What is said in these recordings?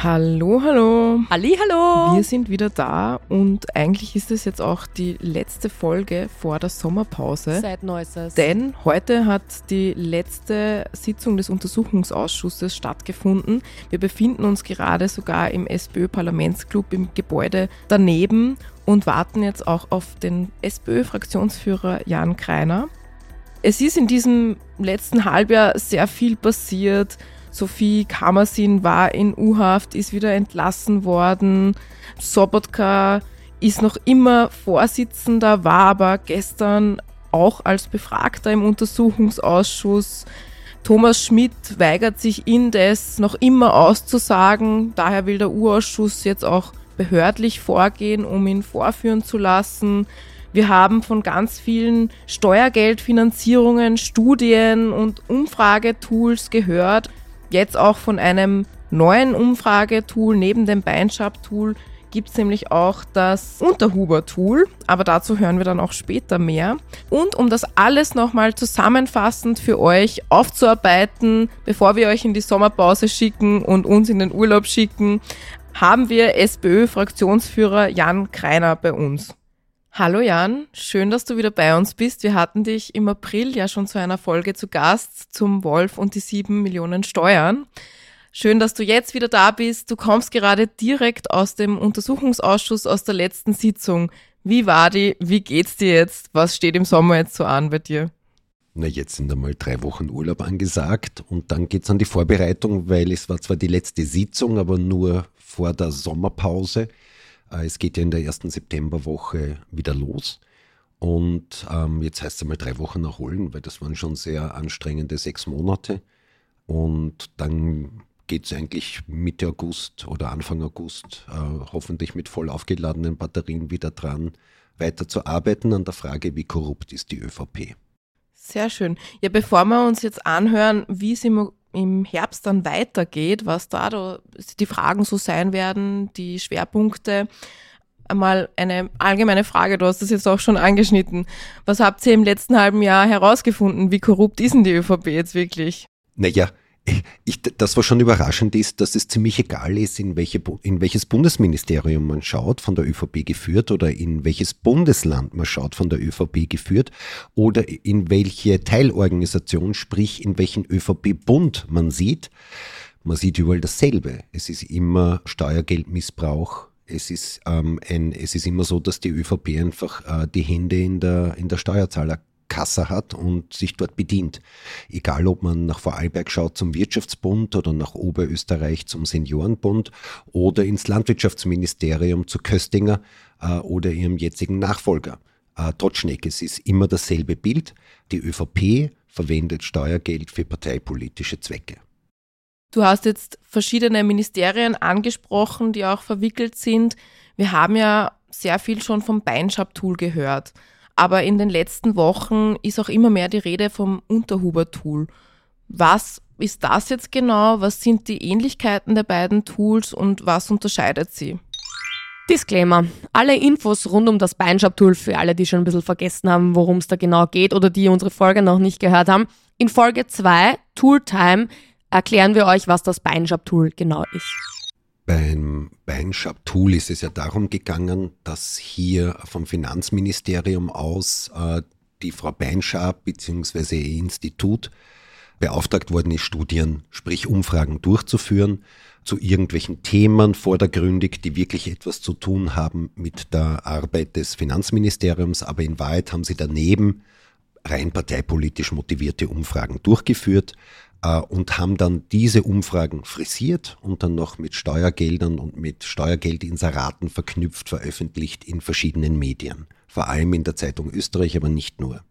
Hallo, hallo. Halli, hallo. Wir sind wieder da und eigentlich ist es jetzt auch die letzte Folge vor der Sommerpause. Seit Neuestes. Denn heute hat die letzte Sitzung des Untersuchungsausschusses stattgefunden. Wir befinden uns gerade sogar im SPÖ-Parlamentsclub im Gebäude daneben und warten jetzt auch auf den SPÖ-Fraktionsführer Jan Kreiner. Es ist in diesem letzten Halbjahr sehr viel passiert. Sophie Kammersin war in U-Haft, ist wieder entlassen worden. Sobotka ist noch immer Vorsitzender, war aber gestern auch als Befragter im Untersuchungsausschuss. Thomas Schmidt weigert sich indes noch immer auszusagen. Daher will der U-Ausschuss jetzt auch behördlich vorgehen, um ihn vorführen zu lassen. Wir haben von ganz vielen Steuergeldfinanzierungen, Studien und Umfragetools gehört jetzt auch von einem neuen Umfragetool neben dem Beinschab-Tool gibt es nämlich auch das Unterhuber-Tool, aber dazu hören wir dann auch später mehr. Und um das alles nochmal zusammenfassend für euch aufzuarbeiten, bevor wir euch in die Sommerpause schicken und uns in den Urlaub schicken, haben wir SPÖ-Fraktionsführer Jan Kreiner bei uns. Hallo Jan, schön, dass du wieder bei uns bist. Wir hatten dich im April ja schon zu einer Folge zu Gast zum Wolf und die sieben Millionen Steuern. Schön, dass du jetzt wieder da bist. Du kommst gerade direkt aus dem Untersuchungsausschuss aus der letzten Sitzung. Wie war die? Wie geht's dir jetzt? Was steht im Sommer jetzt so an bei dir? Na, jetzt sind einmal drei Wochen Urlaub angesagt und dann geht's an die Vorbereitung, weil es war zwar die letzte Sitzung, aber nur vor der Sommerpause. Äh, es geht ja in der ersten Septemberwoche wieder los. Und ähm, jetzt heißt es einmal drei Wochen erholen, weil das waren schon sehr anstrengende sechs Monate. Und dann geht es eigentlich Mitte August oder Anfang August äh, hoffentlich mit voll aufgeladenen Batterien wieder dran, weiter zu arbeiten an der Frage, wie korrupt ist die ÖVP. Sehr schön. Ja, bevor wir uns jetzt anhören, wie es im im Herbst dann weitergeht, was da, die Fragen so sein werden, die Schwerpunkte. Einmal eine allgemeine Frage, du hast das jetzt auch schon angeschnitten. Was habt ihr im letzten halben Jahr herausgefunden? Wie korrupt ist denn die ÖVP jetzt wirklich? Naja, ich, das, was schon überraschend ist, dass es ziemlich egal ist, in, welche, in welches Bundesministerium man schaut, von der ÖVP geführt, oder in welches Bundesland man schaut, von der ÖVP geführt, oder in welche Teilorganisation, sprich in welchen ÖVP-Bund man sieht. Man sieht überall dasselbe. Es ist immer Steuergeldmissbrauch. Es ist, ähm, ein, es ist immer so, dass die ÖVP einfach äh, die Hände in der, in der Steuerzahler Kasse hat und sich dort bedient. Egal, ob man nach Vorarlberg schaut zum Wirtschaftsbund oder nach Oberösterreich zum Seniorenbund oder ins Landwirtschaftsministerium zu Köstinger äh, oder ihrem jetzigen Nachfolger. Äh, Trotschneck, es ist immer dasselbe Bild. Die ÖVP verwendet Steuergeld für parteipolitische Zwecke. Du hast jetzt verschiedene Ministerien angesprochen, die auch verwickelt sind. Wir haben ja sehr viel schon vom Beinschab-Tool gehört. Aber in den letzten Wochen ist auch immer mehr die Rede vom Unterhuber-Tool. Was ist das jetzt genau? Was sind die Ähnlichkeiten der beiden Tools und was unterscheidet sie? Disclaimer. Alle Infos rund um das Beinshop-Tool für alle, die schon ein bisschen vergessen haben, worum es da genau geht oder die unsere Folge noch nicht gehört haben. In Folge 2, Tooltime, erklären wir euch, was das Beinshop-Tool genau ist. Beim Beinschab-Tool ist es ja darum gegangen, dass hier vom Finanzministerium aus äh, die Frau Beinschab bzw. ihr Institut beauftragt worden ist, Studien, sprich Umfragen durchzuführen zu irgendwelchen Themen vordergründig, die wirklich etwas zu tun haben mit der Arbeit des Finanzministeriums, aber in Wahrheit haben sie daneben rein parteipolitisch motivierte Umfragen durchgeführt, und haben dann diese Umfragen frisiert und dann noch mit Steuergeldern und mit Steuergeldinseraten verknüpft veröffentlicht in verschiedenen Medien, vor allem in der Zeitung Österreich, aber nicht nur.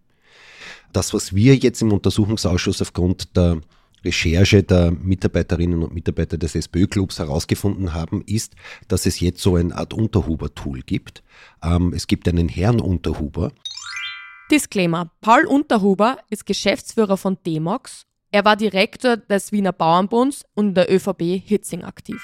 Das, was wir jetzt im Untersuchungsausschuss aufgrund der Recherche der Mitarbeiterinnen und Mitarbeiter des SPÖ-Clubs herausgefunden haben, ist, dass es jetzt so eine Art Unterhuber-Tool gibt. Ähm, es gibt einen Herrn Unterhuber. Disclaimer. Paul Unterhuber ist Geschäftsführer von Demox er war Direktor des Wiener Bauernbunds und der ÖVB Hitzing aktiv.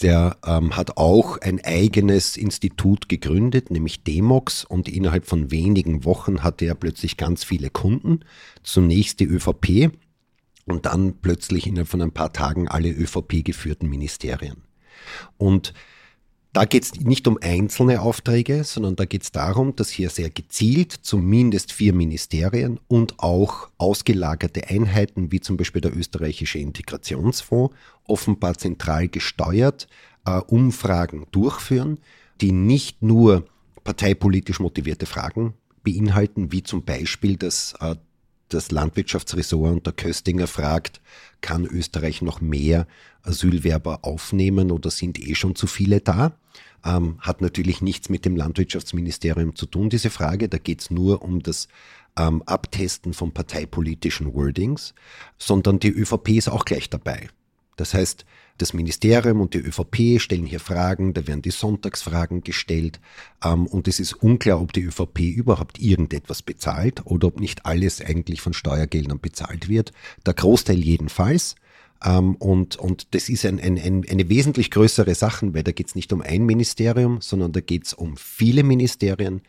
Der ähm, hat auch ein eigenes Institut gegründet, nämlich Demox, und innerhalb von wenigen Wochen hatte er plötzlich ganz viele Kunden. Zunächst die ÖVP und dann plötzlich innerhalb von ein paar Tagen alle ÖVP geführten Ministerien. Und da geht es nicht um einzelne Aufträge, sondern da geht es darum, dass hier sehr gezielt zumindest vier Ministerien und auch ausgelagerte Einheiten, wie zum Beispiel der österreichische Integrationsfonds, offenbar zentral gesteuert äh, Umfragen durchführen, die nicht nur parteipolitisch motivierte Fragen beinhalten, wie zum Beispiel, dass äh, das Landwirtschaftsressort und der Köstinger fragt, kann Österreich noch mehr Asylwerber aufnehmen oder sind eh schon zu viele da? Ähm, hat natürlich nichts mit dem Landwirtschaftsministerium zu tun, diese Frage. Da geht es nur um das ähm, Abtesten von parteipolitischen Wordings, sondern die ÖVP ist auch gleich dabei. Das heißt, das Ministerium und die ÖVP stellen hier Fragen, da werden die Sonntagsfragen gestellt ähm, und es ist unklar, ob die ÖVP überhaupt irgendetwas bezahlt oder ob nicht alles eigentlich von Steuergeldern bezahlt wird. Der Großteil jedenfalls. Ähm, und, und das ist ein, ein, ein, eine wesentlich größere Sache, weil da geht es nicht um ein Ministerium, sondern da geht es um viele Ministerien,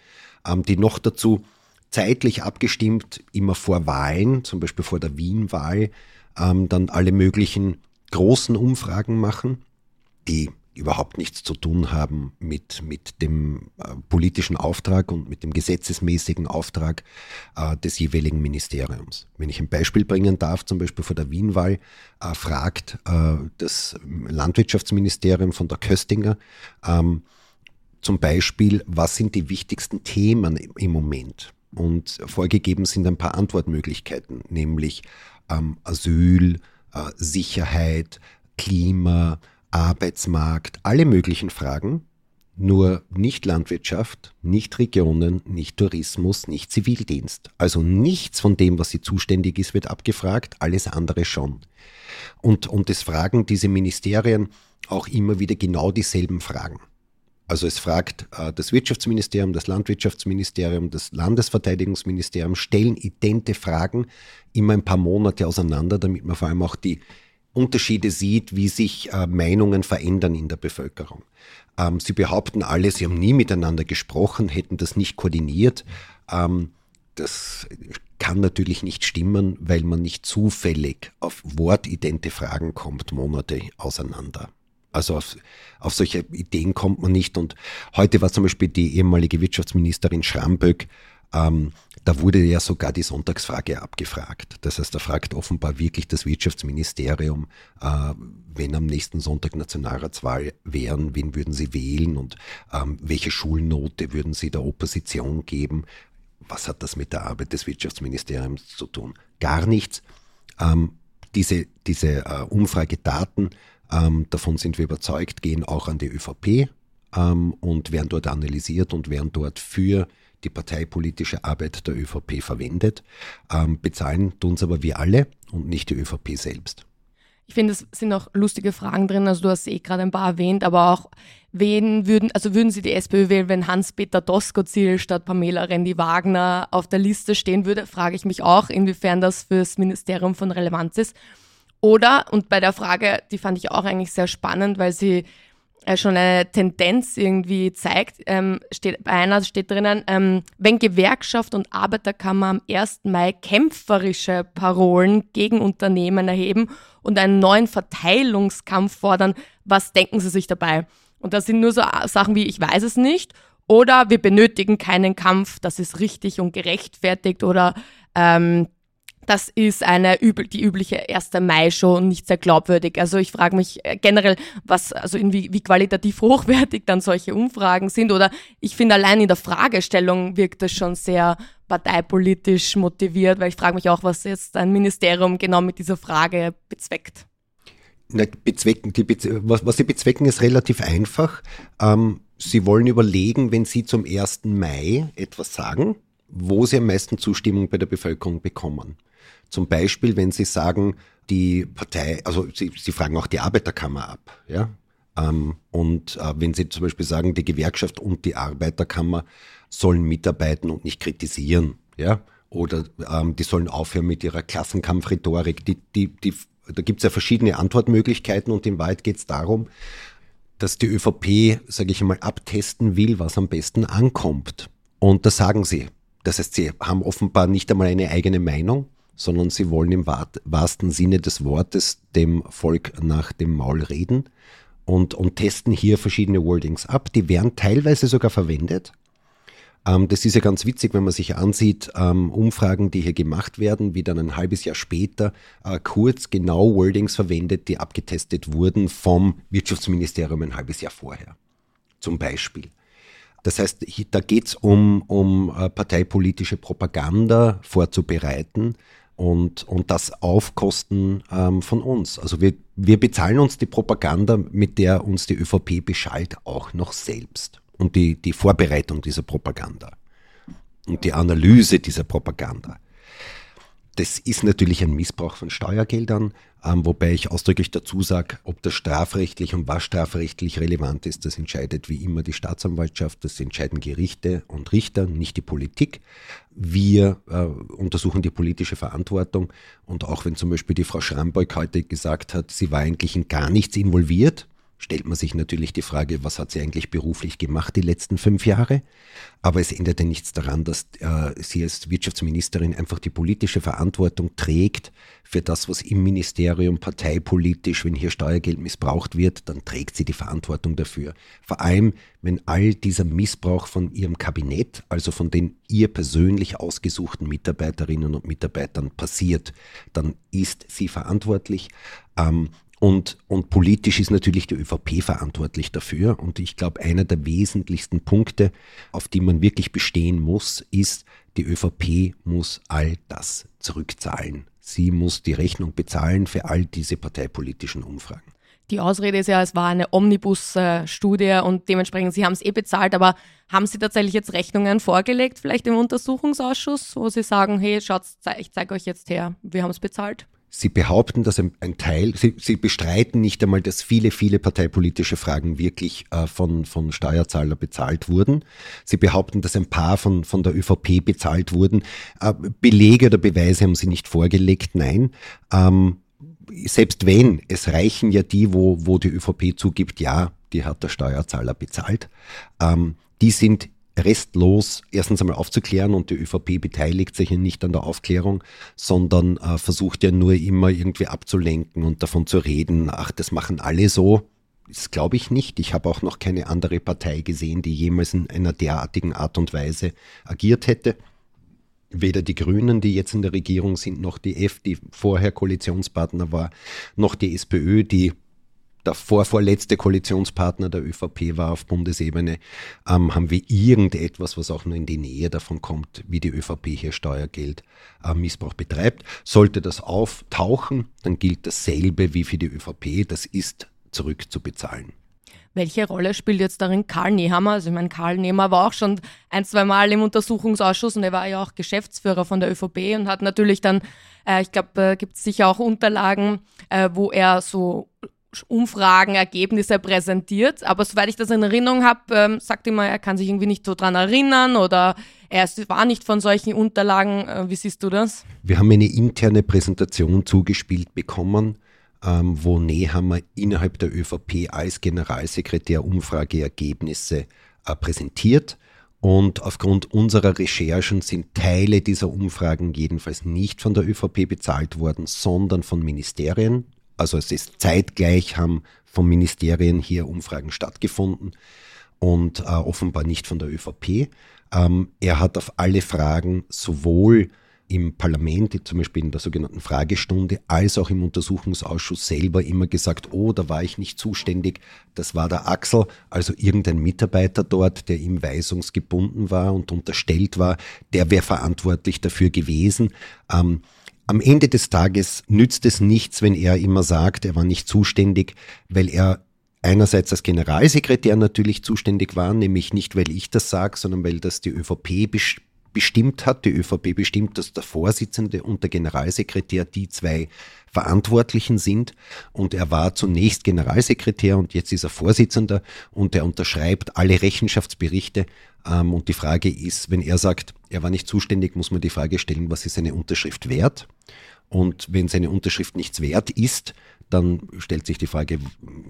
ähm, die noch dazu zeitlich abgestimmt, immer vor Wahlen, zum Beispiel vor der Wien-Wahl, ähm, dann alle möglichen großen Umfragen machen, die überhaupt nichts zu tun haben mit, mit dem äh, politischen Auftrag und mit dem gesetzesmäßigen Auftrag äh, des jeweiligen Ministeriums. Wenn ich ein Beispiel bringen darf, zum Beispiel vor der Wienwahl, äh, fragt äh, das Landwirtschaftsministerium von der Köstinger ähm, zum Beispiel, was sind die wichtigsten Themen im, Moment? Und vorgegeben sind ein paar Antwortmöglichkeiten, nämlich ähm, Asyl, Sicherheit, Klima, Arbeitsmarkt, alle möglichen Fragen, nur nicht Landwirtschaft, nicht Regionen, nicht Tourismus, nicht Zivildienst. Also nichts von dem, was sie zuständig ist, wird abgefragt, alles andere schon. Und, und es fragen diese Ministerien auch immer wieder genau dieselben Fragen. Also es fragt äh, das Wirtschaftsministerium, das Landwirtschaftsministerium, das Landesverteidigungsministerium, stellen idente Fragen immer ein paar Monate auseinander, damit man vor allem auch die Unterschiede sieht, wie sich äh, Meinungen verändern in der Bevölkerung. Ähm, sie behaupten alle, sie haben nie miteinander gesprochen, hätten das nicht koordiniert. Ähm, das kann natürlich nicht stimmen, weil man nicht zufällig auf wortidente Fragen kommt, Monate auseinander. Also auf, auf solche Ideen kommt man nicht. Und heute war zum Beispiel die ehemalige Wirtschaftsministerin Schramböck, ähm, da wurde ja sogar die Sonntagsfrage abgefragt. Das heißt, da fragt offenbar wirklich das Wirtschaftsministerium, äh, wenn am nächsten Sonntag Nationalratswahl wären, wen würden sie wählen und ähm, welche Schulnote würden sie der Opposition geben. Was hat das mit der Arbeit des Wirtschaftsministeriums zu tun? Gar nichts. Ähm, diese diese äh, Umfragedaten ähm, davon sind wir überzeugt, gehen auch an die ÖVP ähm, und werden dort analysiert und werden dort für die parteipolitische Arbeit der ÖVP verwendet. Ähm, bezahlen tun es aber wir alle und nicht die ÖVP selbst. Ich finde, es sind auch lustige Fragen drin. Also du hast eh gerade ein paar erwähnt, aber auch wen würden, also würden Sie die SPÖ wählen, wenn Hans-Peter Doskozil statt Pamela Rendi-Wagner auf der Liste stehen würde, frage ich mich auch, inwiefern das fürs Ministerium von Relevanz ist. Oder, und bei der Frage, die fand ich auch eigentlich sehr spannend, weil sie äh, schon eine Tendenz irgendwie zeigt, ähm, steht, bei einer steht drinnen, ähm, wenn Gewerkschaft und Arbeiterkammer am 1. Mai kämpferische Parolen gegen Unternehmen erheben und einen neuen Verteilungskampf fordern, was denken Sie sich dabei? Und das sind nur so Sachen wie, ich weiß es nicht, oder wir benötigen keinen Kampf, das ist richtig und gerechtfertigt, oder ähm, das ist eine übel, die übliche 1. Mai-Show und nicht sehr glaubwürdig. Also ich frage mich äh, generell, was, also wie, wie qualitativ hochwertig dann solche Umfragen sind. Oder ich finde allein in der Fragestellung wirkt das schon sehr parteipolitisch motiviert, weil ich frage mich auch, was jetzt ein Ministerium genau mit dieser Frage bezweckt. Na, bezwecken, die, was, was sie bezwecken, ist relativ einfach. Ähm, sie wollen überlegen, wenn sie zum 1. Mai etwas sagen, wo sie am meisten Zustimmung bei der Bevölkerung bekommen. Zum Beispiel, wenn Sie sagen, die Partei, also Sie, Sie fragen auch die Arbeiterkammer ab, ja. Ähm, und äh, wenn Sie zum Beispiel sagen, die Gewerkschaft und die Arbeiterkammer sollen mitarbeiten und nicht kritisieren, ja, oder ähm, die sollen aufhören mit ihrer Klassenkampfrhetorik, die, die, die, da gibt es ja verschiedene Antwortmöglichkeiten und in Wahrheit geht es darum, dass die ÖVP, sage ich einmal, abtesten will, was am besten ankommt. Und das sagen sie. Das heißt, sie haben offenbar nicht einmal eine eigene Meinung, sondern sie wollen im wahrsten Sinne des Wortes dem Volk nach dem Maul reden und, und testen hier verschiedene Wordings ab. Die werden teilweise sogar verwendet. Ähm, das ist ja ganz witzig, wenn man sich ansieht, ähm, Umfragen, die hier gemacht werden, wie dann ein halbes Jahr später äh, kurz genau Wordings verwendet, die abgetestet wurden vom Wirtschaftsministerium ein halbes Jahr vorher. Zum Beispiel. Das heißt, da geht es um, um äh, parteipolitische Propaganda vorzubereiten und, und das auf Kosten ähm, von uns. Also wir, wir bezahlen uns die Propaganda, mit der uns die ÖVP beschallt, auch noch selbst und die, die Vorbereitung dieser Propaganda und die Analyse dieser Propaganda. Das ist natürlich ein Missbrauch von Steuergeldern, ähm, wobei ich ausdrücklich dazu sage, ob das strafrechtlich und was strafrechtlich relevant ist, das entscheidet wie immer die Staatsanwaltschaft, das entscheiden Gerichte und Richter, nicht die Politik. Wir äh, untersuchen die politische Verantwortung und auch wenn zum Beispiel die Frau Schrambeuk heute gesagt hat, sie war eigentlich in gar nichts involviert, stellt man sich natürlich die Frage, was hat sie eigentlich beruflich gemacht die letzten fünf Jahre? Aber es änderte nichts daran, dass äh, sie als Wirtschaftsministerin einfach die politische Verantwortung trägt für das, was im Ministerium parteipolitisch, wenn hier Steuergeld missbraucht wird, dann trägt sie die Verantwortung dafür. Vor allem, wenn all dieser Missbrauch von ihrem Kabinett, also von den ihr persönlich ausgesuchten Mitarbeiterinnen und Mitarbeitern passiert, dann ist sie verantwortlich. Ähm, und, und politisch ist natürlich die ÖVP verantwortlich dafür. Und ich glaube, einer der wesentlichsten Punkte, auf die man wirklich bestehen muss, ist, die ÖVP muss all das zurückzahlen. Sie muss die Rechnung bezahlen für all diese parteipolitischen Umfragen. Die Ausrede ist ja, es war eine Omnibus-Studie und dementsprechend, Sie haben es eh bezahlt, aber haben Sie tatsächlich jetzt Rechnungen vorgelegt, vielleicht im Untersuchungsausschuss, wo Sie sagen, hey, schaut, ich zeige euch jetzt her, wir haben es bezahlt? Sie behaupten, dass ein, Teil, sie, sie, bestreiten nicht einmal, dass viele, viele parteipolitische Fragen wirklich äh, von, von Steuerzahler bezahlt wurden. Sie behaupten, dass ein paar von, von der ÖVP bezahlt wurden. Äh, Belege oder Beweise haben sie nicht vorgelegt, nein. Ähm, selbst wenn, es reichen ja die, wo, wo die ÖVP zugibt, ja, die hat der Steuerzahler bezahlt. Ähm, die sind restlos erstens einmal aufzuklären und die ÖVP beteiligt sich ja nicht an der Aufklärung, sondern äh, versucht ja nur immer irgendwie abzulenken und davon zu reden, ach, das machen alle so. Das glaube ich nicht. Ich habe auch noch keine andere Partei gesehen, die jemals in einer derartigen Art und Weise agiert hätte. Weder die Grünen, die jetzt in der Regierung sind, noch die F, die vorher Koalitionspartner war, noch die SPÖ, die der vorvorletzte Koalitionspartner der ÖVP war auf Bundesebene, ähm, haben wir irgendetwas, was auch nur in die Nähe davon kommt, wie die ÖVP hier Steuergeld äh, betreibt. Sollte das auftauchen, dann gilt dasselbe wie für die ÖVP, das ist zurückzubezahlen. Welche Rolle spielt jetzt darin Karl Nehammer? Also ich meine, Karl Nehammer war auch schon ein, zwei Mal im Untersuchungsausschuss und er war ja auch Geschäftsführer von der ÖVP und hat natürlich dann, äh, ich glaube, äh, gibt es sicher auch Unterlagen, äh, wo er so Umfragen, Ergebnisse präsentiert. Aber soweit ich das in Erinnerung habe, ähm, sagt immer, er kann sich irgendwie nicht so dran erinnern oder er war nicht von solchen Unterlagen. Äh, wie siehst du das? Wir haben eine interne Präsentation zugespielt bekommen, ähm, wo Nehammer innerhalb der ÖVP als Generalsekretär Umfrageergebnisse äh, präsentiert. Und aufgrund unserer Recherchen sind Teile dieser Umfragen jedenfalls nicht von der ÖVP bezahlt worden, sondern von Ministerien, also es ist zeitgleich, haben von Ministerien hier Umfragen stattgefunden und äh, offenbar nicht von der ÖVP. Ähm, er hat auf alle Fragen sowohl im Parlament, zum Beispiel in der sogenannten Fragestunde, als auch im Untersuchungsausschuss selber immer gesagt, oh, da war ich nicht zuständig, das war der Axel, also irgendein Mitarbeiter dort, der ihm weisungsgebunden war und unterstellt war, der wäre verantwortlich dafür gewesen. Ähm, am Ende des Tages nützt es nichts, wenn er immer sagt, er war nicht zuständig, weil er einerseits als Generalsekretär natürlich zuständig war, nämlich nicht, weil ich das sage, sondern weil das die ÖVP bestimmt hat. Die ÖVP bestimmt, dass der Vorsitzende und der Generalsekretär die zwei Verantwortlichen sind. Und er war zunächst Generalsekretär und jetzt ist er Vorsitzender und er unterschreibt alle Rechenschaftsberichte. Ähm, und die Frage ist, wenn er sagt, er war nicht zuständig, muss man die Frage stellen, was ist seine Unterschrift wert? Und wenn seine Unterschrift nichts wert ist, dann stellt sich die Frage,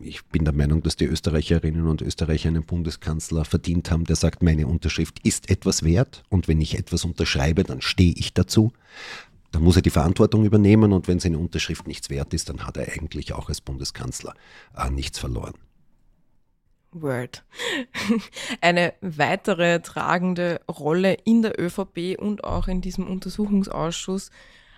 ich bin der Meinung, dass die Österreicherinnen und Österreicher einen Bundeskanzler verdient haben, der sagt, meine Unterschrift ist etwas wert und wenn ich etwas unterschreibe, dann stehe ich dazu. Dann muss er die Verantwortung übernehmen und wenn seine Unterschrift nichts wert ist, dann hat er eigentlich auch als Bundeskanzler äh, nichts verloren. Word. Eine weitere tragende Rolle in der ÖVP und auch in diesem Untersuchungsausschuss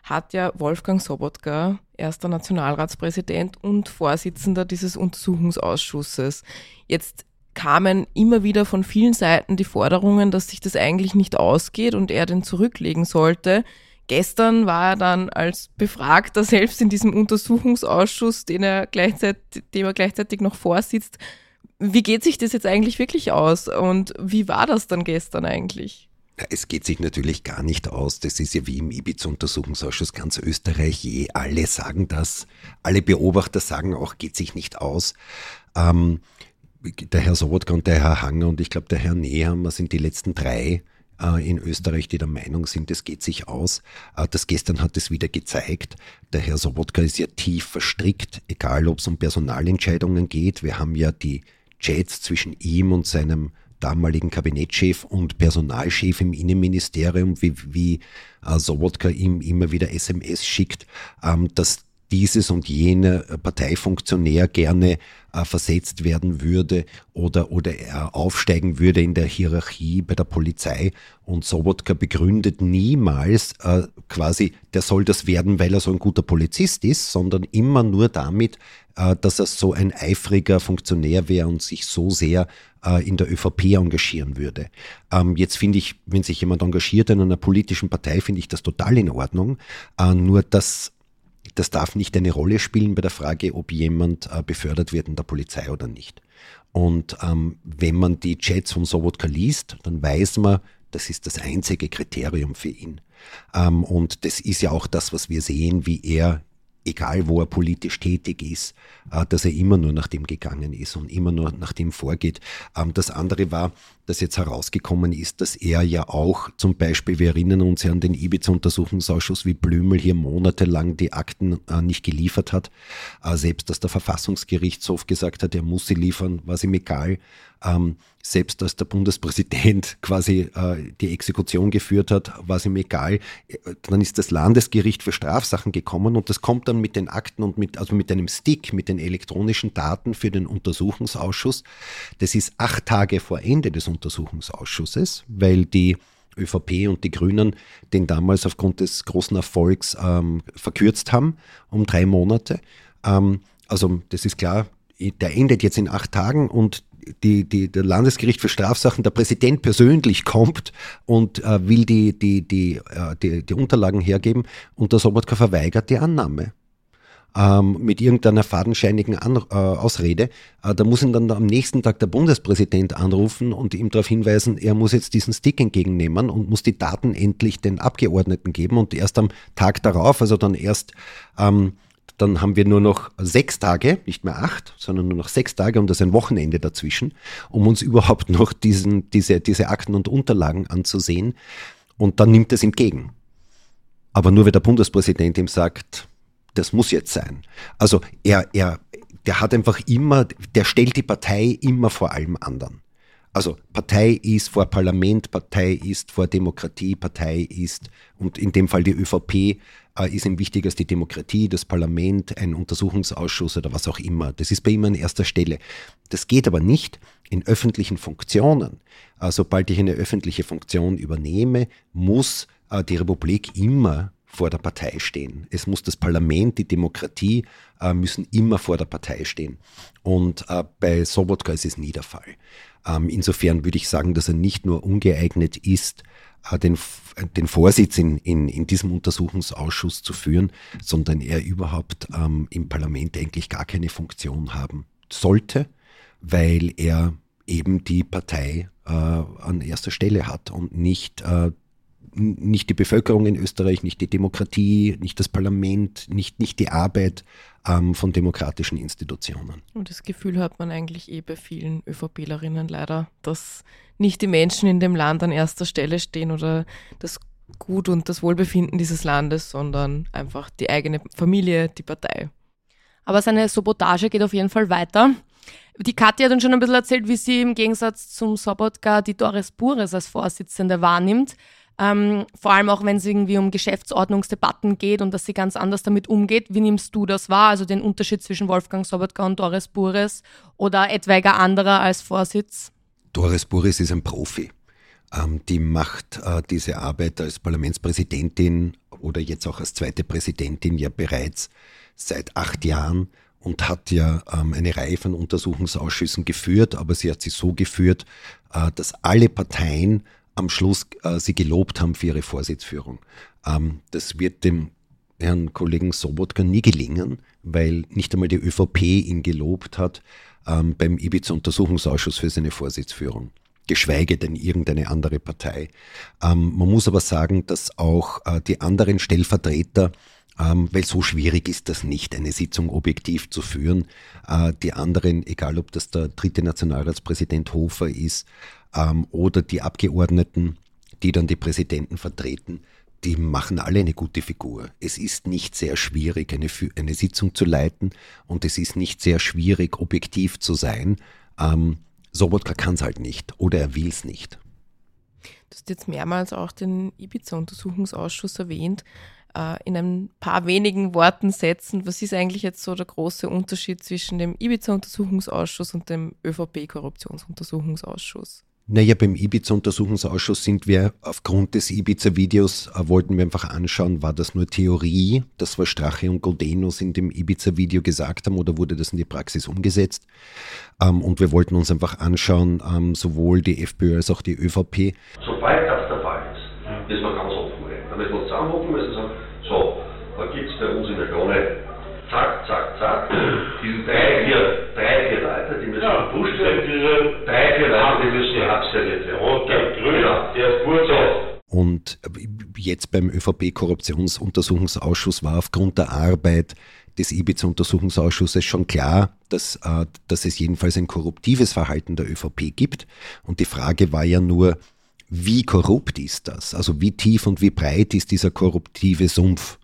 hat ja Wolfgang Sobotka, erster Nationalratspräsident und Vorsitzender dieses Untersuchungsausschusses. Jetzt kamen immer wieder von vielen Seiten die Forderungen, dass sich das eigentlich nicht ausgeht und er den zurücklegen sollte. Gestern war er dann als Befragter selbst in diesem Untersuchungsausschuss, den er gleichzeitig, dem er gleichzeitig noch vorsitzt. Wie geht sich das jetzt eigentlich wirklich aus und wie war das dann gestern eigentlich? Es geht sich natürlich gar nicht aus. Das ist ja wie im Ibiza-Untersuchungsausschuss ganz Österreich. Je alle sagen das. Alle Beobachter sagen auch, geht sich nicht aus. Ähm, der Herr Sobotka und der Herr Hanger und ich glaube der Herr Nehammer sind die letzten drei äh, in Österreich, die der Meinung sind, es geht sich aus. Äh, das gestern hat es wieder gezeigt. Der Herr Sobotka ist ja tief verstrickt, egal ob es um Personalentscheidungen geht. Wir haben ja die Chats zwischen ihm und seinem damaligen Kabinettschef und Personalchef im Innenministerium, wie, wie äh, Sobotka ihm immer wieder SMS schickt, ähm, dass dieses und jene Parteifunktionär gerne äh, versetzt werden würde oder, oder er aufsteigen würde in der Hierarchie bei der Polizei. Und Sobotka begründet niemals äh, quasi, der soll das werden, weil er so ein guter Polizist ist, sondern immer nur damit, äh, dass er so ein eifriger Funktionär wäre und sich so sehr äh, in der ÖVP engagieren würde. Ähm, jetzt finde ich, wenn sich jemand engagiert in einer politischen Partei, finde ich das total in Ordnung. Äh, nur dass das darf nicht eine Rolle spielen bei der Frage, ob jemand äh, befördert wird in der Polizei oder nicht. Und ähm, wenn man die Chats von Sobotka liest, dann weiß man, das ist das einzige Kriterium für ihn. Ähm, und das ist ja auch das, was wir sehen, wie er egal wo er politisch tätig ist, äh, dass er immer nur nach dem gegangen ist und immer nur nach dem vorgeht. Ähm, das andere war, dass jetzt herausgekommen ist, dass er ja auch zum Beispiel, wir erinnern uns ja an den Ibiza-Untersuchungsausschuss, wie Blümel hier monatelang die Akten äh, nicht geliefert hat. Äh, selbst, dass der Verfassungsgerichtshof gesagt hat, er muss sie liefern, war ihm egal. Ähm, selbst als der Bundespräsident quasi äh, die Exekution geführt hat, war es ihm egal. Dann ist das Landesgericht für Strafsachen gekommen und das kommt dann mit den Akten und mit, also mit einem Stick, mit den elektronischen Daten für den Untersuchungsausschuss. Das ist acht Tage vor Ende des Untersuchungsausschusses, weil die ÖVP und die Grünen den damals aufgrund des großen Erfolgs ähm, verkürzt haben um drei Monate. Ähm, also das ist klar, der endet jetzt in acht Tagen und die, die, der Landesgericht für Strafsachen, der Präsident persönlich kommt und äh, will die, die, die, äh, die, die Unterlagen hergeben und der Sobotka verweigert die Annahme. Ähm, mit irgendeiner fadenscheinigen An äh, Ausrede. Äh, da muss ihn dann am nächsten Tag der Bundespräsident anrufen und ihm darauf hinweisen, er muss jetzt diesen Stick entgegennehmen und muss die Daten endlich den Abgeordneten geben und erst am Tag darauf, also dann erst ähm, dann haben wir nur noch sechs Tage, nicht mehr acht, sondern nur noch sechs Tage und das ist ein Wochenende dazwischen, um uns überhaupt noch diesen, diese, diese Akten und Unterlagen anzusehen. Und dann nimmt es entgegen. Aber nur weil der Bundespräsident ihm sagt, das muss jetzt sein. Also er, er, der hat einfach immer, der stellt die Partei immer vor allem anderen. Also Partei ist vor Parlament, Partei ist vor Demokratie, Partei ist, und in dem Fall die ÖVP, ist ihm wichtiger als die Demokratie, das Parlament, ein Untersuchungsausschuss oder was auch immer. Das ist bei ihm an erster Stelle. Das geht aber nicht in öffentlichen Funktionen. Äh, sobald ich eine öffentliche Funktion übernehme, muss äh, die Republik immer vor der Partei stehen. Es muss das Parlament, die Demokratie äh, müssen immer vor der Partei stehen. Und äh, bei Sobotka ist es nie der Fall. Ähm, insofern würde ich sagen, dass er nicht nur ungeeignet ist, äh, den, den Vorsitz in, in, in diesem Untersuchungsausschuss zu führen, sondern er überhaupt ähm, im Parlament eigentlich gar keine Funktion haben sollte, weil er eben die Partei äh, an erster Stelle hat und nicht äh, nicht die Bevölkerung in Österreich, nicht die Demokratie, nicht das Parlament, nicht, nicht die Arbeit ähm, von demokratischen Institutionen. Und das Gefühl hat man eigentlich eh bei vielen ÖVPlerinnen leider, dass nicht die Menschen in dem Land an erster Stelle stehen oder das Gut und das Wohlbefinden dieses Landes, sondern einfach die eigene Familie, die Partei. Aber seine Sabotage geht auf jeden Fall weiter. Die Katja hat uns schon ein bisschen erzählt, wie sie im Gegensatz zum Sobotka die Doris Bures als Vorsitzende wahrnimmt. Ähm, vor allem auch, wenn es irgendwie um Geschäftsordnungsdebatten geht und dass sie ganz anders damit umgeht. Wie nimmst du das wahr? Also den Unterschied zwischen Wolfgang Sobotka und Doris Bures oder etwaiger anderer als Vorsitz? Doris Bures ist ein Profi. Ähm, die macht äh, diese Arbeit als Parlamentspräsidentin oder jetzt auch als zweite Präsidentin ja bereits seit acht Jahren und hat ja ähm, eine Reihe von Untersuchungsausschüssen geführt, aber sie hat sie so geführt, äh, dass alle Parteien am Schluss äh, sie gelobt haben für ihre Vorsitzführung. Ähm, das wird dem Herrn Kollegen Sobotka nie gelingen, weil nicht einmal die ÖVP ihn gelobt hat ähm, beim Ibiza-Untersuchungsausschuss für seine Vorsitzführung geschweige denn irgendeine andere Partei. Ähm, man muss aber sagen, dass auch äh, die anderen Stellvertreter weil so schwierig ist das nicht, eine Sitzung objektiv zu führen. Äh, die anderen, egal ob das der dritte Nationalratspräsident Hofer ist ähm, oder die Abgeordneten, die dann die Präsidenten vertreten, die machen alle eine gute Figur. Es ist nicht sehr schwierig, eine, eine Sitzung zu leiten und es ist nicht sehr schwierig, objektiv zu sein. Ähm, Sobotka kann es halt nicht oder er will es nicht. Du hast jetzt mehrmals auch den Ibiza-Untersuchungsausschuss erwähnt. Äh, in ein paar wenigen Worten setzen, was ist eigentlich jetzt so der große Unterschied zwischen dem Ibiza-Untersuchungsausschuss und dem ÖVP-Korruptionsuntersuchungsausschuss? Naja, beim Ibiza-Untersuchungsausschuss sind wir aufgrund des Ibiza-Videos, äh, wollten wir einfach anschauen, war das nur Theorie, das was Strache und Goldenus in dem Ibiza-Video gesagt haben oder wurde das in die Praxis umgesetzt? Ähm, und wir wollten uns einfach anschauen, ähm, sowohl die FPÖ als auch die ÖVP. Sobald das der Fall ist, müssen wir ganz offen reden. Da müssen wir zusammenhocken, müssen sagen, so, da gibt es bei uns in der Krone zack, zack, zack, diese drei, vier, drei, vier Leute, die müssen ja, gepusht werden. Drei, vier Leute, die müssen abserviert werden. Rot, gelb, grün, genau. der ist gut so. Und jetzt beim ÖVP-Korruptionsuntersuchungsausschuss war aufgrund der Arbeit des Ibiza-Untersuchungsausschusses schon klar, dass, äh, dass es jedenfalls ein korruptives Verhalten der ÖVP gibt. Und die Frage war ja nur, wie korrupt ist das? Also wie tief und wie breit ist dieser korruptive Sumpf?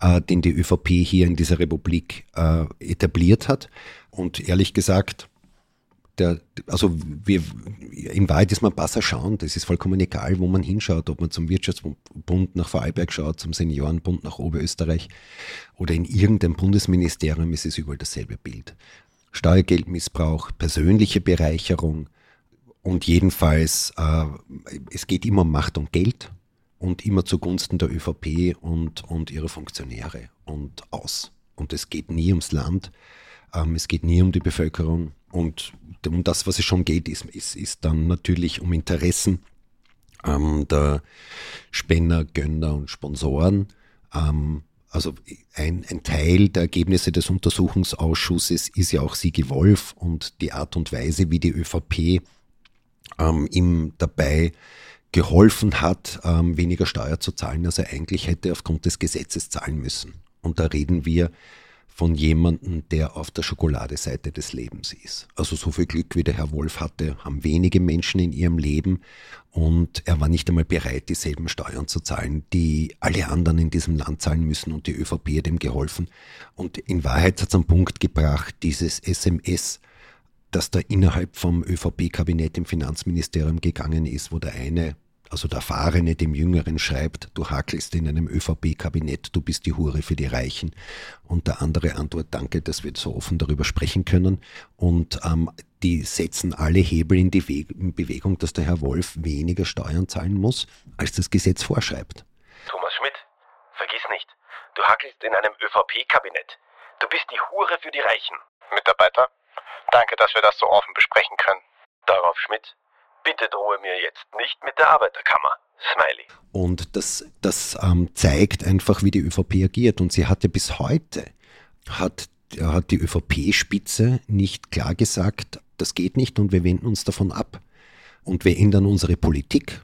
Äh, den die ÖVP hier in dieser Republik äh, etabliert hat. Und ehrlich gesagt, der, also wir, in Wahrheit ist man besser schauen, das ist vollkommen egal, wo man hinschaut, ob man zum Wirtschaftsbund nach Vorarlberg schaut, zum Seniorenbund nach Oberösterreich oder in irgendein Bundesministerium ist es überall dasselbe Bild. Steuergeldmissbrauch, persönliche Bereicherung und jedenfalls, äh, es geht immer um Macht und Geld und immer zugunsten der ÖVP und, und ihrer Funktionäre und aus. Und es geht nie ums Land, ähm, es geht nie um die Bevölkerung und um das, was es schon geht, ist, ist, ist dann natürlich um Interessen ähm, der Spender, Gönner und Sponsoren. Ähm, also ein, ein, Teil der Ergebnisse des Untersuchungsausschusses ist ja auch Sigi Wolf und die Art und Weise, wie die ÖVP ähm, ihm dabei geholfen hat, ähm, weniger Steuer zu zahlen, als er eigentlich hätte aufgrund des Gesetzes zahlen müssen. Und da reden wir von jemandem, der auf der Schokoladeseite des Lebens ist. Also so viel Glück, wie der Herr Wolf hatte, haben wenige Menschen in ihrem Leben und er war nicht einmal bereit, dieselben Steuern zu zahlen, die alle anderen in diesem Land zahlen müssen und die ÖVP hat ihm geholfen. Und in Wahrheit hat es am Punkt gebracht, dieses SMS, das da innerhalb vom ÖVP-Kabinett im Finanzministerium gegangen ist, wo der eine also der Erfahrene dem Jüngeren schreibt, du hakelst in einem ÖVP-Kabinett, du bist die Hure für die Reichen. Und der andere antwortet, danke, dass wir so offen darüber sprechen können. Und ähm, die setzen alle Hebel in, die Bewegung, dass der Herr Wolf weniger Steuern zahlen muss, als das Gesetz vorschreibt. Thomas Schmidt, vergiss nicht, du hackelst in einem ÖVP-Kabinett. Du bist die Hure für die Reichen. Mitarbeiter, danke, dass wir das so offen besprechen können. Darauf Schmidt, Bitte drohe mir jetzt nicht mit der Arbeiterkammer. Smiley. Und das, das ähm, zeigt einfach, wie die ÖVP agiert. Und sie hat ja bis heute, hat, hat die ÖVP-Spitze nicht klar gesagt, das geht nicht und wir wenden uns davon ab. Und wir ändern unsere Politik,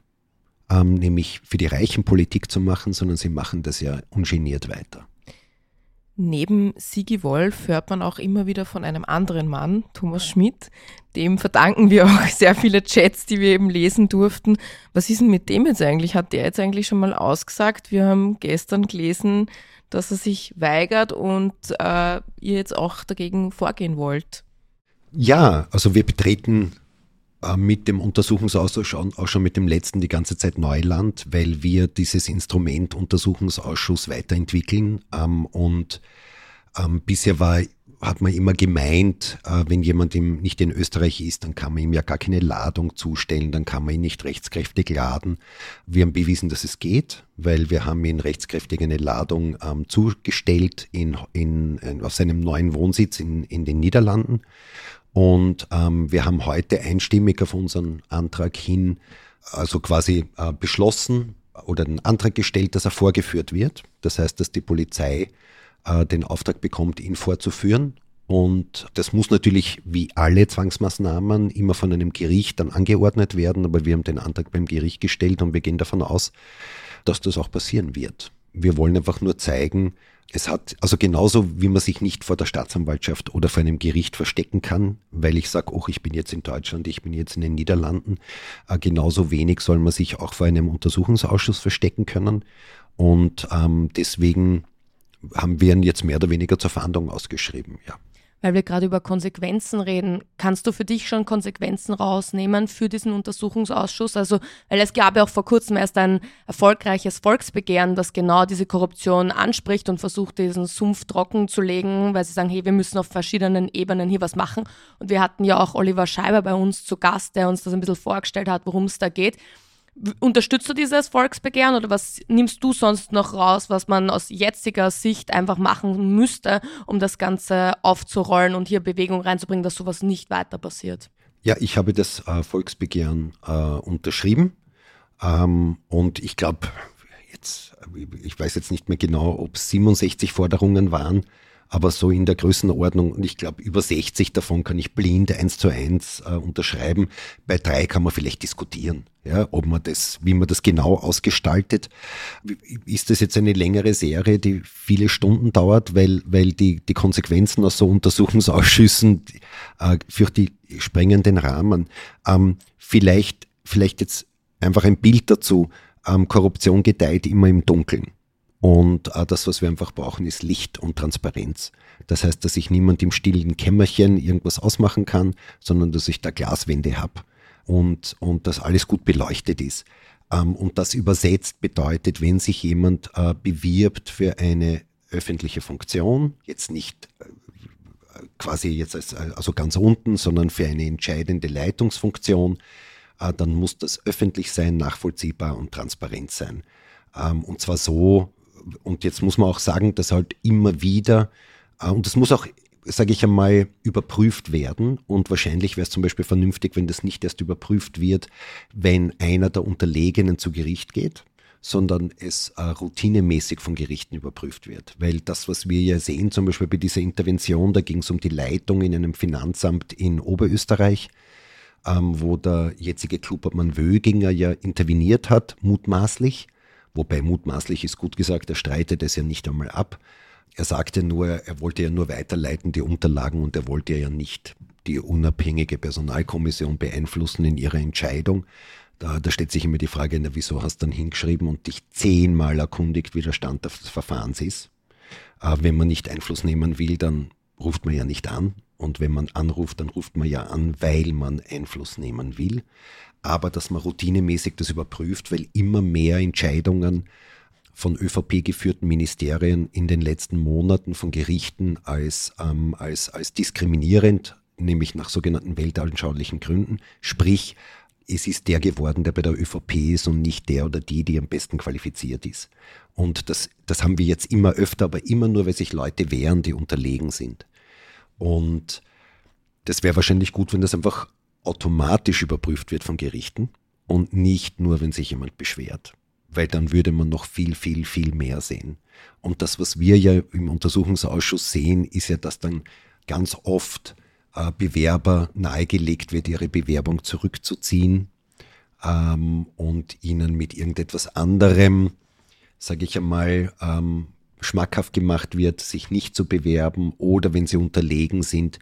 ähm, nämlich für die Reichen Politik zu machen, sondern sie machen das ja ungeniert weiter. Neben Sigi Wolf hört man auch immer wieder von einem anderen Mann, Thomas Schmidt. Dem verdanken wir auch sehr viele Chats, die wir eben lesen durften. Was ist denn mit dem jetzt eigentlich? Hat der jetzt eigentlich schon mal ausgesagt? Wir haben gestern gelesen, dass er sich weigert und äh, ihr jetzt auch dagegen vorgehen wollt. Ja, also wir betreten mit dem Untersuchungsausschuss auch schon mit dem letzten die ganze Zeit Neuland, weil wir dieses Instrument Untersuchungsausschuss weiterentwickeln. Ähm, und ähm, bisher war hat man immer gemeint, äh, wenn jemand nicht in Österreich ist, dann kann man ihm ja gar keine Ladung zustellen, dann kann man ihn nicht rechtskräftig laden. Wir haben bewiesen, dass es geht, weil wir haben ihm rechtskräftig eine Ladung ähm, zugestellt in, in, auf seinem neuen Wohnsitz in, in den Niederlanden. Und ähm, wir haben heute einstimmig auf unseren Antrag hin, also quasi äh, beschlossen oder einen Antrag gestellt, dass er vorgeführt wird. Das heißt, dass die Polizei äh, den Auftrag bekommt, ihn vorzuführen. Und das muss natürlich wie alle Zwangsmaßnahmen immer von einem Gericht dann angeordnet werden, aber wir haben den Antrag beim Gericht gestellt und wir gehen davon aus, dass das auch passieren wird. Wir wollen einfach nur zeigen, es hat, also genauso wie man sich nicht vor der Staatsanwaltschaft oder vor einem Gericht verstecken kann, weil ich sage, oh, ich bin jetzt in Deutschland, ich bin jetzt in den Niederlanden, äh, genauso wenig soll man sich auch vor einem Untersuchungsausschuss verstecken können. Und ähm, deswegen haben wir ihn jetzt mehr oder weniger zur Fahndung ausgeschrieben, ja. Weil wir gerade über Konsequenzen reden, kannst du für dich schon Konsequenzen rausnehmen für diesen Untersuchungsausschuss? Also, weil es gab ja auch vor kurzem erst ein erfolgreiches Volksbegehren, das genau diese Korruption anspricht und versucht, diesen Sumpf trocken zu legen, weil sie sagen, hey, wir müssen auf verschiedenen Ebenen hier was machen. Und wir hatten ja auch Oliver Scheiber bei uns zu Gast, der uns das ein bisschen vorgestellt hat, worum es da geht. Unterstützt du dieses Volksbegehren oder was nimmst du sonst noch raus, was man aus jetziger Sicht einfach machen müsste, um das Ganze aufzurollen und hier Bewegung reinzubringen, dass sowas nicht weiter passiert? Ja, ich habe das äh, Volksbegehren äh, unterschrieben ähm, und ich glaube, jetzt, ich weiß jetzt nicht mehr genau, ob es 67 Forderungen waren, aber so in der Größenordnung, und ich glaube, über 60 davon kann ich blind eins zu eins äh, unterschreiben. Bei drei kann man vielleicht diskutieren, ja, ob man das, wie man das genau ausgestaltet. Ist das jetzt eine längere Serie, die viele Stunden dauert, weil, weil die, die Konsequenzen aus so Untersuchungsausschüssen äh, für die sprengen den Rahmen. Ähm, vielleicht, vielleicht jetzt einfach ein Bild dazu. Ähm, Korruption gedeiht immer im Dunkeln. Und äh, das, was wir einfach brauchen, ist Licht und Transparenz. Das heißt, dass ich niemand im stillen Kämmerchen irgendwas ausmachen kann, sondern dass ich da Glaswände habe und, und dass alles gut beleuchtet ist. Ähm, und das übersetzt bedeutet, wenn sich jemand äh, bewirbt für eine öffentliche Funktion, jetzt nicht äh, quasi jetzt als, also ganz unten, sondern für eine entscheidende Leitungsfunktion, äh, dann muss das öffentlich sein, nachvollziehbar und transparent sein. Ähm, und zwar so, und jetzt muss man auch sagen, dass halt immer wieder, äh, und das muss auch, sage ich einmal, überprüft werden. Und wahrscheinlich wäre es zum Beispiel vernünftig, wenn das nicht erst überprüft wird, wenn einer der Unterlegenen zu Gericht geht sondern es äh, routinemäßig von Gerichten überprüft wird. Weil das, was wir ja sehen, zum Beispiel bei dieser Intervention, da ging es um die Leitung in einem Finanzamt in Oberösterreich, ähm, wo der jetzige Klubobmann Wöginger ja interveniert hat, mutmaßlich wobei mutmaßlich ist gut gesagt, er streitet es ja nicht einmal ab. Er sagte nur, er wollte ja nur weiterleiten die Unterlagen und er wollte ja nicht die unabhängige Personalkommission beeinflussen in ihrer Entscheidung. Da, da stellt sich immer die Frage, na, wieso hast du dann hingeschrieben und dich zehnmal erkundigt, wie der Stand des Verfahrens ist. Äh, wenn man nicht Einfluss nehmen will, dann ruft man ja nicht an. Und wenn man anruft, dann ruft man ja an, weil man Einfluss nehmen will aber dass man routinemäßig das überprüft, weil immer mehr Entscheidungen von ÖVP geführten Ministerien in den letzten Monaten von Gerichten als, ähm, als, als diskriminierend, nämlich nach sogenannten weltanschaulichen Gründen, sprich, es ist der geworden, der bei der ÖVP ist und nicht der oder die, die am besten qualifiziert ist. Und das, das haben wir jetzt immer öfter, aber immer nur, weil sich Leute wehren, die unterlegen sind. Und das wäre wahrscheinlich gut, wenn das einfach automatisch überprüft wird von Gerichten und nicht nur, wenn sich jemand beschwert. Weil dann würde man noch viel, viel, viel mehr sehen. Und das, was wir ja im Untersuchungsausschuss sehen, ist ja, dass dann ganz oft äh, Bewerber nahegelegt wird, ihre Bewerbung zurückzuziehen ähm, und ihnen mit irgendetwas anderem, sage ich einmal, ähm, schmackhaft gemacht wird, sich nicht zu bewerben oder wenn sie unterlegen sind,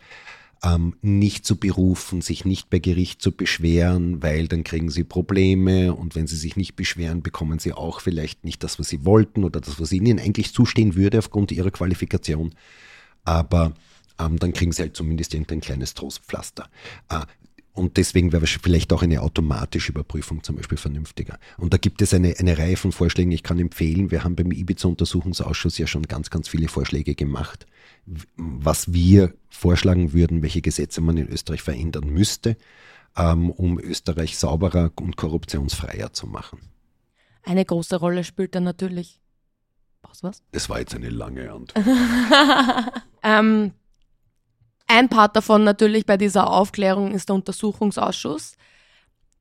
ähm, nicht zu berufen, sich nicht bei Gericht zu beschweren, weil dann kriegen sie Probleme und wenn sie sich nicht beschweren, bekommen sie auch vielleicht nicht das, was sie wollten oder das, was ihnen eigentlich zustehen würde aufgrund ihrer Qualifikation. Aber ähm, dann kriegen sie halt zumindest irgendein kleines Trostpflaster. Äh, Und deswegen wäre vielleicht auch eine automatische Überprüfung zum Beispiel vernünftiger. Und da gibt es eine, eine Reihe von Vorschlägen. Ich kann empfehlen, wir haben beim Ibiza-Untersuchungsausschuss ja schon ganz, ganz viele Vorschläge gemacht, was wir vorschlagen würden, welche Gesetze man in Österreich verändern müsste, ähm, um Österreich sauberer und korruptionsfreier zu machen. Eine große Rolle spielt dann natürlich. Was, was? Das war jetzt eine lange Antwort. ähm, ein Part davon natürlich bei dieser Aufklärung ist der Untersuchungsausschuss,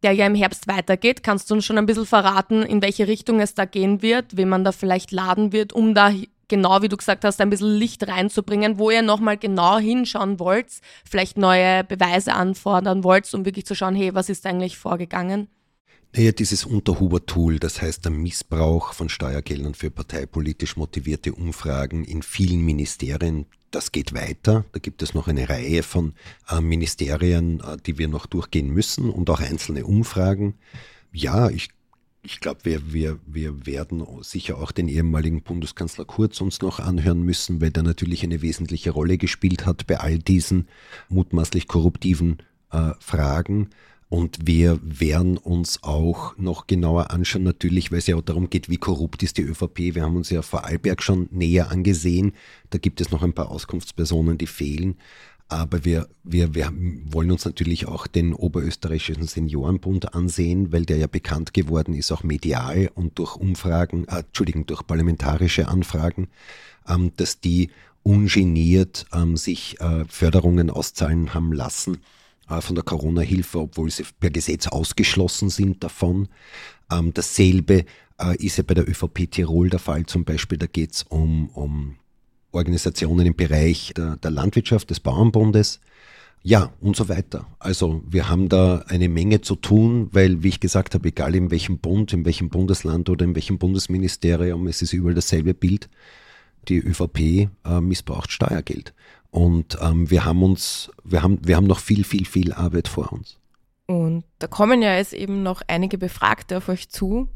der ja im Herbst weitergeht. Kannst du uns schon ein bisschen verraten, in welche Richtung es da gehen wird, wen man da vielleicht laden wird, um da genau, wie du gesagt hast, ein bisschen Licht reinzubringen, wo ihr nochmal genau hinschauen wollt, vielleicht neue Beweise anfordern wollt, um wirklich zu schauen, hey, was ist eigentlich vorgegangen? Naja, dieses Unterhuber-Tool, das heißt der Missbrauch von Steuergeldern für parteipolitisch motivierte Umfragen in vielen Ministerien, das geht weiter. Da gibt es noch eine Reihe von äh, Ministerien, äh, die wir noch durchgehen müssen und auch einzelne Umfragen. Ja, ich, ich glaube, wir, wir, wir werden sicher auch den ehemaligen Bundeskanzler Kurz uns noch anhören müssen, weil der natürlich eine wesentliche Rolle gespielt hat bei all diesen mutmaßlich korruptiven äh, Fragen. Und wir werden uns auch noch genauer anschauen, natürlich, weil es ja auch darum geht, wie korrupt ist die ÖVP. Wir haben uns ja Vorarlberg schon näher angesehen. Da gibt es noch ein paar Auskunftspersonen, die fehlen. Aber wir, wir, wir wollen uns natürlich auch den Oberösterreichischen Seniorenbund ansehen, weil der ja bekannt geworden ist, auch medial und durch Umfragen, äh, Entschuldigung, durch parlamentarische Anfragen, ähm, dass die ungeniert ähm, sich äh, Förderungen auszahlen haben lassen von der Corona-Hilfe, obwohl sie per Gesetz ausgeschlossen sind davon. Ähm, dasselbe äh, ist ja bei der ÖVP Tirol der Fall zum Beispiel. Da geht es um, um Organisationen im Bereich der, der Landwirtschaft, des Bauernbundes. Ja, und so weiter. Also wir haben da eine Menge zu tun, weil, wie ich gesagt habe, egal in welchem Bund, in welchem Bundesland oder in welchem Bundesministerium, es ist überall dasselbe Bild. Die ÖVP äh, missbraucht Steuergeld. Und ähm, wir haben uns, wir haben, wir haben noch viel, viel, viel Arbeit vor uns. Und da kommen ja jetzt eben noch einige Befragte auf euch zu.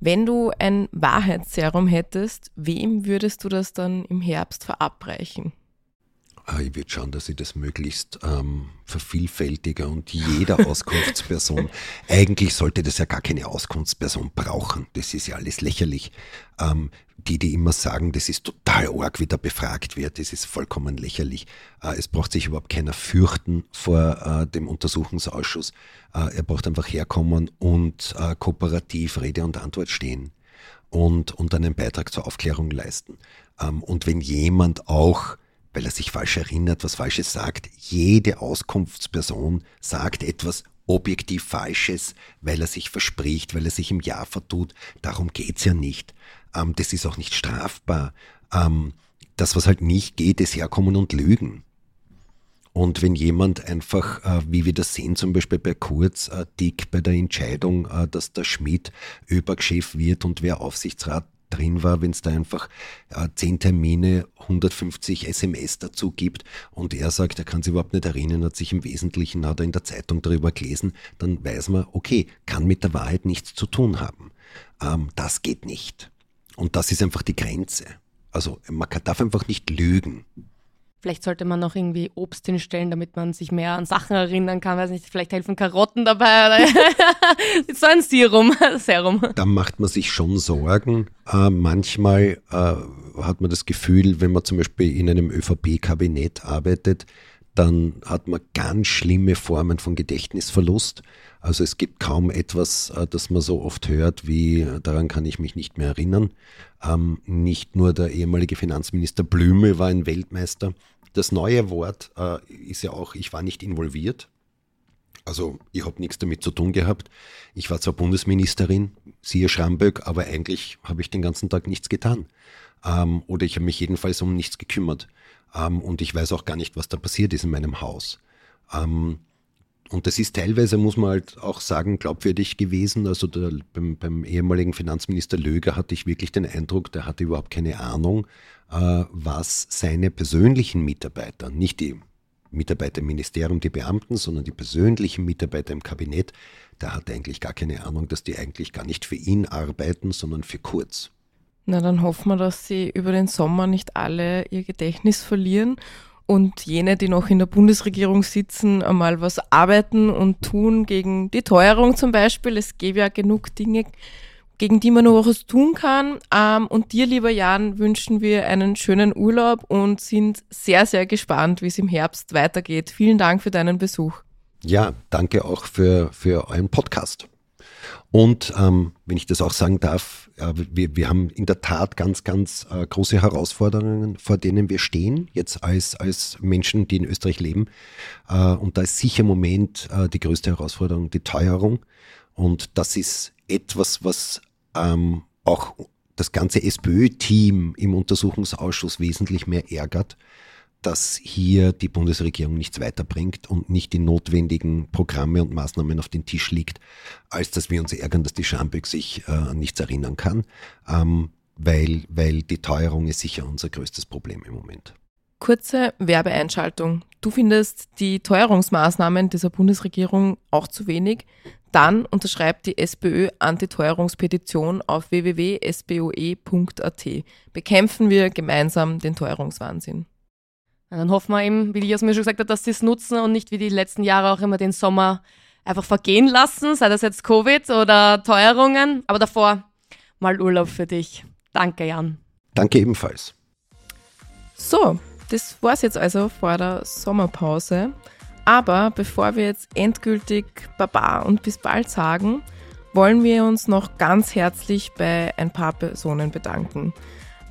Wenn du ein Wahrheitsserum hättest, wem würdest du das dann im Herbst verabreichen? Ah, ich würde schauen, dass ich das möglichst ähm, vervielfältiger und jeder Auskunftsperson, eigentlich sollte das ja gar keine Auskunftsperson brauchen, das ist ja alles lächerlich. Ähm, die, die immer sagen, das ist total arg, wie da befragt wird, das ist vollkommen lächerlich. Äh, es braucht sich überhaupt keiner fürchten vor äh, dem Untersuchungsausschuss. Äh, er braucht einfach herkommen und äh, kooperativ Rede und Antwort stehen und, und einen Beitrag zur Aufklärung leisten. Ähm, und wenn jemand auch weil er sich falsch erinnert, was Falsches sagt. Jede Auskunftsperson sagt etwas objektiv Falsches, weil er sich verspricht, weil er sich im Ja vertut. Darum geht's ja nicht. Ähm, das ist auch nicht strafbar. Ähm, das, was halt nicht geht, ist herkommen und lügen. Und wenn jemand einfach, äh, wie wir das sehen, zum Beispiel bei Kurz, äh, dick bei der Entscheidung, äh, dass der Schmidt Überchef wird und wer Aufsichtsrat drin war, wenn es da einfach äh, 10 Termine, 150 SMS dazu gibt und er sagt, er kann sich überhaupt nicht erinnern, hat sich im Wesentlichen, hat er in der Zeitung darüber gelesen, dann weiß man, okay, kann mit der Wahrheit nichts zu tun haben. Ähm, das geht nicht. Und das ist einfach die Grenze. Also man darf einfach nicht lügen. Vielleicht sollte man noch irgendwie Obst hinstellen, damit man sich mehr an Sachen erinnern kann. Weiß nicht, vielleicht helfen Karotten dabei. so ein Serum. Serum. Da macht man sich schon Sorgen. Äh, manchmal äh, hat man das Gefühl, wenn man zum Beispiel in einem ÖVP-Kabinett arbeitet, dann hat man ganz schlimme Formen von Gedächtnisverlust. Also es gibt kaum etwas, äh, das man so oft hört, wie daran kann ich mich nicht mehr erinnern. Ähm, nicht nur der ehemalige Finanzminister Blüme war ein Weltmeister. Das neue Wort äh, ist ja auch, ich war nicht involviert. Also ich habe nichts damit zu tun gehabt. Ich war zwar Bundesministerin, siehe Schramböck, aber eigentlich habe ich den ganzen Tag nichts getan. Ähm, oder ich habe mich jedenfalls um nichts gekümmert. Ähm, und ich weiß auch gar nicht, was da passiert ist in meinem Haus. Ähm, und das ist teilweise, muss man halt auch sagen, glaubwürdig gewesen. Also der, beim, beim, ehemaligen Finanzminister Löger hatte ich wirklich den Eindruck, der hatte überhaupt keine Ahnung, äh, was seine persönlichen Mitarbeiter, nicht die Mitarbeiter im Ministerium, die Beamten, sondern die persönlichen Mitarbeiter im Kabinett, der hatte eigentlich gar keine Ahnung, dass die eigentlich gar nicht für ihn arbeiten, sondern für Kurz. Na, dann hoffen wir, dass sie über den Sommer nicht alle ihr Gedächtnis verlieren und jene, die noch in der Bundesregierung sitzen, einmal was arbeiten und tun gegen die Teuerung zum Beispiel. Es gäbe ja genug Dinge, gegen die man noch was tun kann. Ähm, und dir, lieber Jan, wünschen wir einen schönen Urlaub und sind sehr, sehr gespannt, wie es im Herbst weitergeht. Vielen Dank für deinen Besuch. Ja, danke auch für, für euren Podcast. Und ähm, wenn ich das auch sagen darf, äh, wir, wir haben in der Tat ganz, ganz äh, große Herausforderungen, vor denen wir stehen, jetzt als, als Menschen, die in Österreich leben. Äh, und da ist sicher im Moment äh, die größte Herausforderung die Teuerung. Und das ist etwas, was ähm, auch das ganze SPÖ-Team im Untersuchungsausschuss wesentlich mehr ärgert, dass hier die Bundesregierung nichts weiterbringt und nicht die notwendigen Programme und Maßnahmen auf den Tisch liegt, als dass wir uns ärgern, dass die Schambeck sich äh, an nichts erinnern kann, ähm, weil, weil die Teuerung ist sicher unser größtes Problem im Moment. Kurze Werbeeinschaltung. Du findest die Teuerungsmaßnahmen dieser Bundesregierung auch zu wenig? Dann unterschreibt die SPÖ Antiteuerungspetition auf www.sboe.at. Bekämpfen wir gemeinsam den Teuerungswahnsinn. Dann hoffen wir eben, wie die mir schon gesagt hat, dass sie es nutzen und nicht wie die letzten Jahre auch immer den Sommer einfach vergehen lassen, sei das jetzt Covid oder Teuerungen. Aber davor mal Urlaub für dich. Danke, Jan. Danke ebenfalls. So, das war's jetzt also vor der Sommerpause. Aber bevor wir jetzt endgültig Baba und bis bald sagen, wollen wir uns noch ganz herzlich bei ein paar Personen bedanken.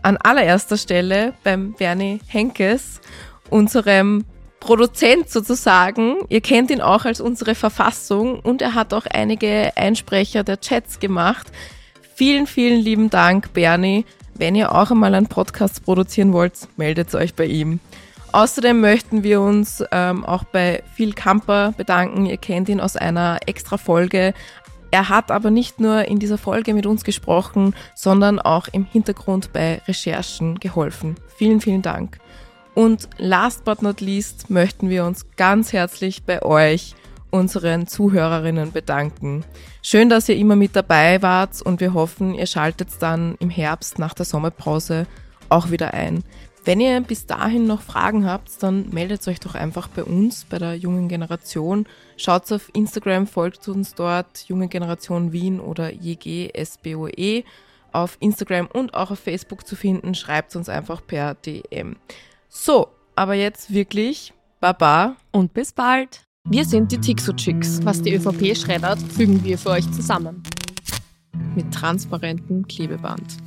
An allererster Stelle beim Bernie Henkes, unserem Produzent sozusagen. Ihr kennt ihn auch als unsere Verfassung und er hat auch einige Einsprecher der Chats gemacht. Vielen, vielen lieben Dank, Bernie. Wenn ihr auch einmal einen Podcast produzieren wollt, meldet euch bei ihm. Außerdem möchten wir uns ähm, auch bei Phil Kamper bedanken. Ihr kennt ihn aus einer extra Folge. Er hat aber nicht nur in dieser Folge mit uns gesprochen, sondern auch im Hintergrund bei Recherchen geholfen. Vielen, vielen Dank. Und last but not least möchten wir uns ganz herzlich bei euch unseren Zuhörerinnen bedanken. Schön, dass ihr immer mit dabei wart und wir hoffen, ihr schaltet dann im Herbst nach der Sommerpause auch wieder ein. Wenn ihr bis dahin noch Fragen habt, dann meldet euch doch einfach bei uns, bei der jungen Generation. Schaut auf Instagram, folgt uns dort, junge Generation Wien oder JGSBOE auf Instagram und auch auf Facebook zu finden. Schreibt uns einfach per DM. So, aber jetzt wirklich Baba und bis bald. Wir sind die Tixo-Chicks. Was die ÖVP schreddert, fügen wir für euch zusammen. Mit transparentem Klebeband.